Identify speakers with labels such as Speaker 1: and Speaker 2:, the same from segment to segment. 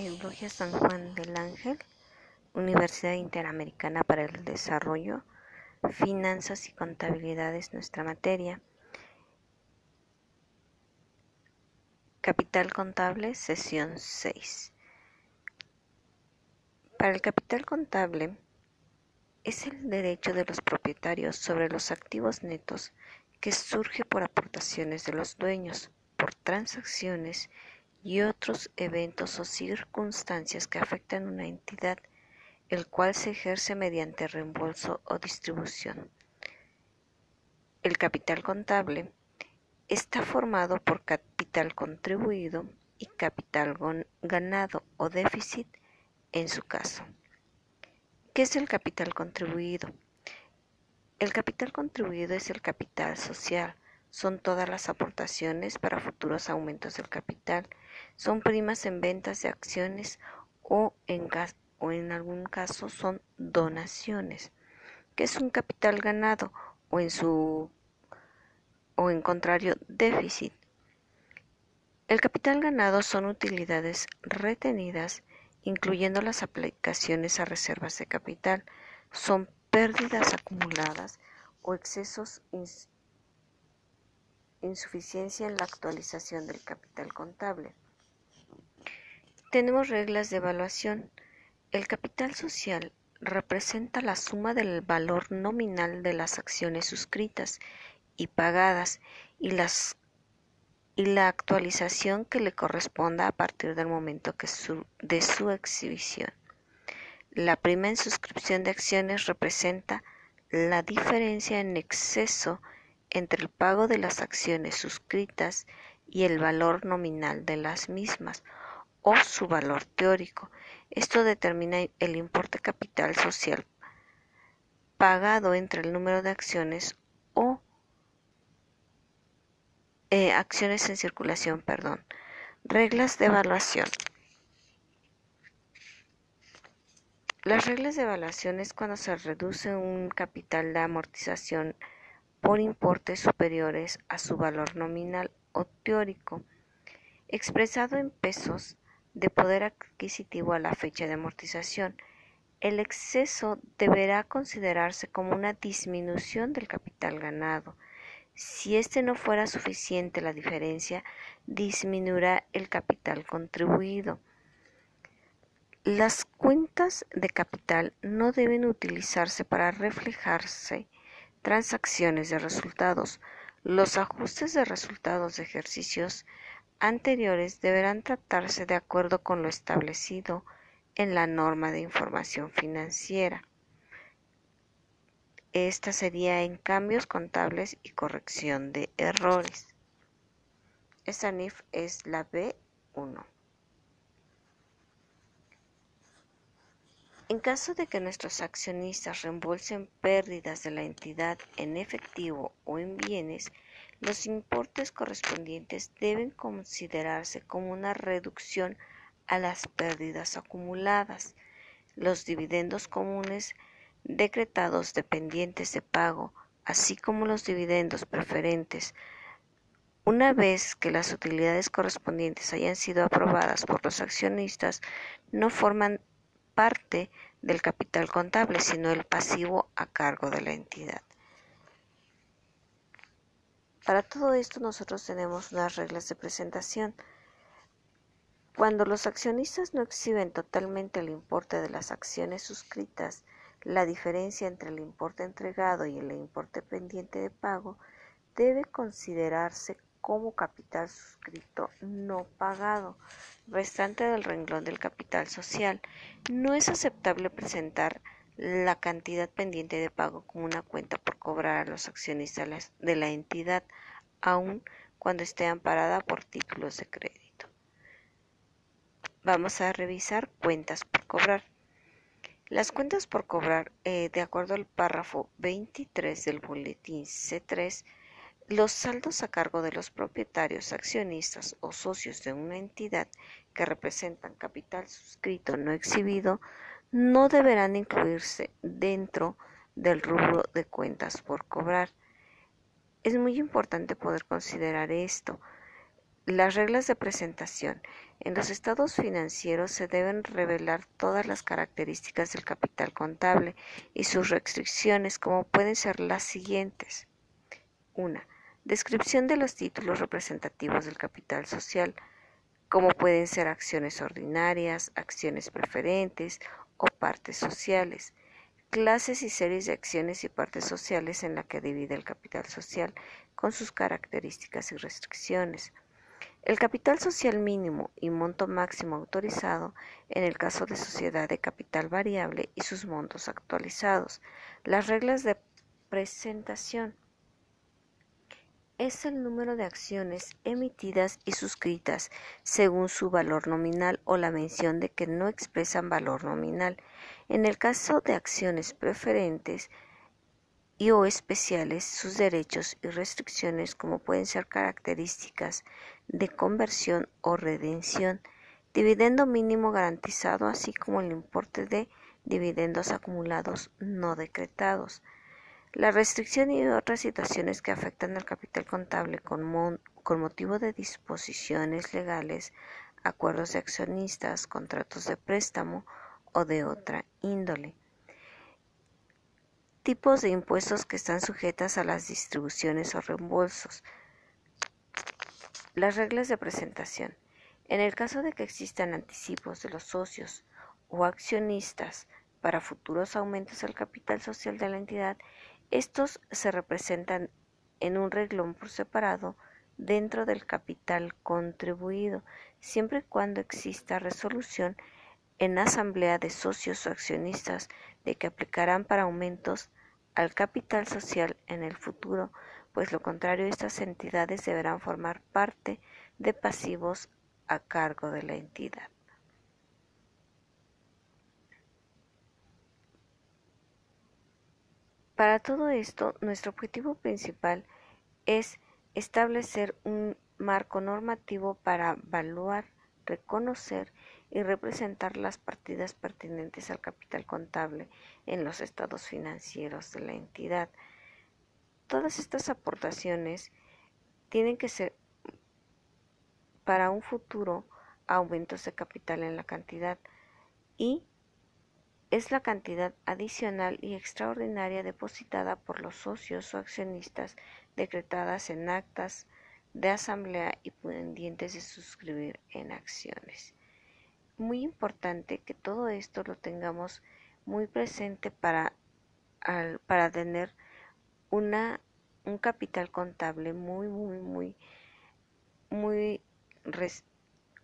Speaker 1: Eulogia San Juan del Ángel, Universidad Interamericana para el Desarrollo, Finanzas y Contabilidad es nuestra materia. Capital contable, sesión 6. Para el capital contable es el derecho de los propietarios sobre los activos netos que surge por aportaciones de los dueños, por transacciones y otros eventos o circunstancias que afectan una entidad, el cual se ejerce mediante reembolso o distribución. El capital contable está formado por capital contribuido y capital ganado o déficit en su caso. ¿Qué es el capital contribuido? El capital contribuido es el capital social, son todas las aportaciones para futuros aumentos del capital, son primas en ventas de acciones o en, o en algún caso son donaciones, ¿Qué es un capital ganado o en su o en contrario déficit. El capital ganado son utilidades retenidas incluyendo las aplicaciones a reservas de capital, son pérdidas acumuladas o excesos insuficiencia en la actualización del capital contable. Tenemos reglas de evaluación. El capital social representa la suma del valor nominal de las acciones suscritas y pagadas y la actualización que le corresponda a partir del momento de su exhibición. La prima en suscripción de acciones representa la diferencia en exceso entre el pago de las acciones suscritas y el valor nominal de las mismas o su valor teórico. Esto determina el importe capital social pagado entre el número de acciones o eh, acciones en circulación, perdón. Reglas de evaluación. Las reglas de evaluación es cuando se reduce un capital de amortización por importes superiores a su valor nominal o teórico, expresado en pesos de poder adquisitivo a la fecha de amortización. El exceso deberá considerarse como una disminución del capital ganado si este no fuera suficiente la diferencia, disminuirá el capital contribuido. Las cuentas de capital no deben utilizarse para reflejarse transacciones de resultados. Los ajustes de resultados de ejercicios anteriores deberán tratarse de acuerdo con lo establecido en la norma de información financiera. Esta sería en cambios contables y corrección de errores. Esta NIF es la B1. En caso de que nuestros accionistas reembolsen pérdidas de la entidad en efectivo o en bienes, los importes correspondientes deben considerarse como una reducción a las pérdidas acumuladas. Los dividendos comunes decretados dependientes de pago, así como los dividendos preferentes, una vez que las utilidades correspondientes hayan sido aprobadas por los accionistas, no forman parte del capital contable, sino el pasivo a cargo de la entidad. Para todo esto nosotros tenemos unas reglas de presentación. Cuando los accionistas no exhiben totalmente el importe de las acciones suscritas, la diferencia entre el importe entregado y el importe pendiente de pago debe considerarse como capital suscrito no pagado, restante del renglón del capital social. No es aceptable presentar la cantidad pendiente de pago como una cuenta por cobrar a los accionistas de la entidad, aun cuando esté amparada por títulos de crédito. Vamos a revisar cuentas por cobrar. Las cuentas por cobrar, eh, de acuerdo al párrafo 23 del boletín C3, los saldos a cargo de los propietarios, accionistas o socios de una entidad que representan capital suscrito no exhibido no deberán incluirse dentro del rubro de cuentas por cobrar. Es muy importante poder considerar esto. Las reglas de presentación. En los estados financieros se deben revelar todas las características del capital contable y sus restricciones como pueden ser las siguientes. 1. Descripción de los títulos representativos del capital social, como pueden ser acciones ordinarias, acciones preferentes o partes sociales. Clases y series de acciones y partes sociales en la que divide el capital social con sus características y restricciones. El capital social mínimo y monto máximo autorizado en el caso de sociedad de capital variable y sus montos actualizados. Las reglas de presentación es el número de acciones emitidas y suscritas según su valor nominal o la mención de que no expresan valor nominal. En el caso de acciones preferentes, y o especiales sus derechos y restricciones como pueden ser características de conversión o redención, dividendo mínimo garantizado así como el importe de dividendos acumulados no decretados. La restricción y otras situaciones que afectan al capital contable con, con motivo de disposiciones legales, acuerdos de accionistas, contratos de préstamo o de otra índole tipos de impuestos que están sujetas a las distribuciones o reembolsos. Las reglas de presentación. En el caso de que existan anticipos de los socios o accionistas para futuros aumentos al capital social de la entidad, estos se representan en un reglón por separado dentro del capital contribuido, siempre y cuando exista resolución en asamblea de socios o accionistas de que aplicarán para aumentos al capital social en el futuro, pues lo contrario estas entidades deberán formar parte de pasivos a cargo de la entidad. Para todo esto, nuestro objetivo principal es establecer un marco normativo para evaluar, reconocer y representar las partidas pertinentes al capital contable en los estados financieros de la entidad. Todas estas aportaciones tienen que ser para un futuro aumentos de capital en la cantidad y es la cantidad adicional y extraordinaria depositada por los socios o accionistas decretadas en actas de asamblea y pendientes de suscribir en acciones. Muy importante que todo esto lo tengamos muy presente para, para tener una, un capital contable muy, muy, muy, muy,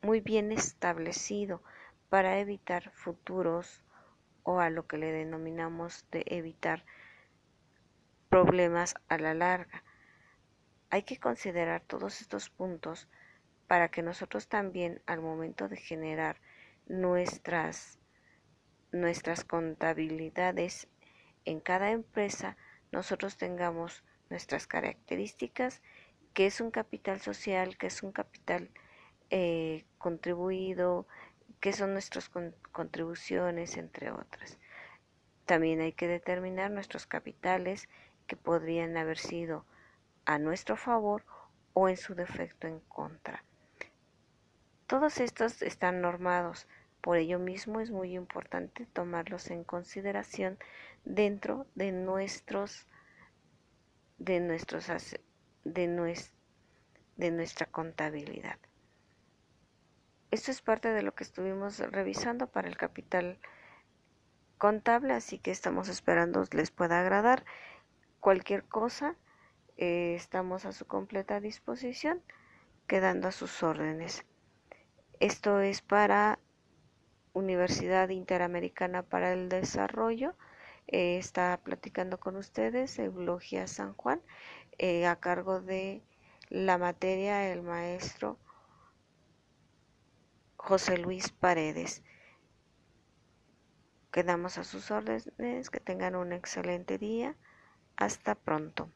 Speaker 1: muy bien establecido para evitar futuros o a lo que le denominamos de evitar problemas a la larga. Hay que considerar todos estos puntos para que nosotros también al momento de generar nuestras, nuestras contabilidades en cada empresa, nosotros tengamos nuestras características, que es un capital social, que es un capital eh, contribuido, que son nuestras contribuciones, entre otras. También hay que determinar nuestros capitales que podrían haber sido a nuestro favor o en su defecto en contra. Todos estos están normados, por ello mismo es muy importante tomarlos en consideración dentro de nuestros de nuestros de, de nuestra contabilidad. Esto es parte de lo que estuvimos revisando para el capital contable, así que estamos esperando les pueda agradar. Cualquier cosa, eh, estamos a su completa disposición, quedando a sus órdenes. Esto es para Universidad Interamericana para el Desarrollo. Eh, está platicando con ustedes Eulogia San Juan eh, a cargo de la materia el maestro José Luis Paredes. Quedamos a sus órdenes, que tengan un excelente día. Hasta pronto.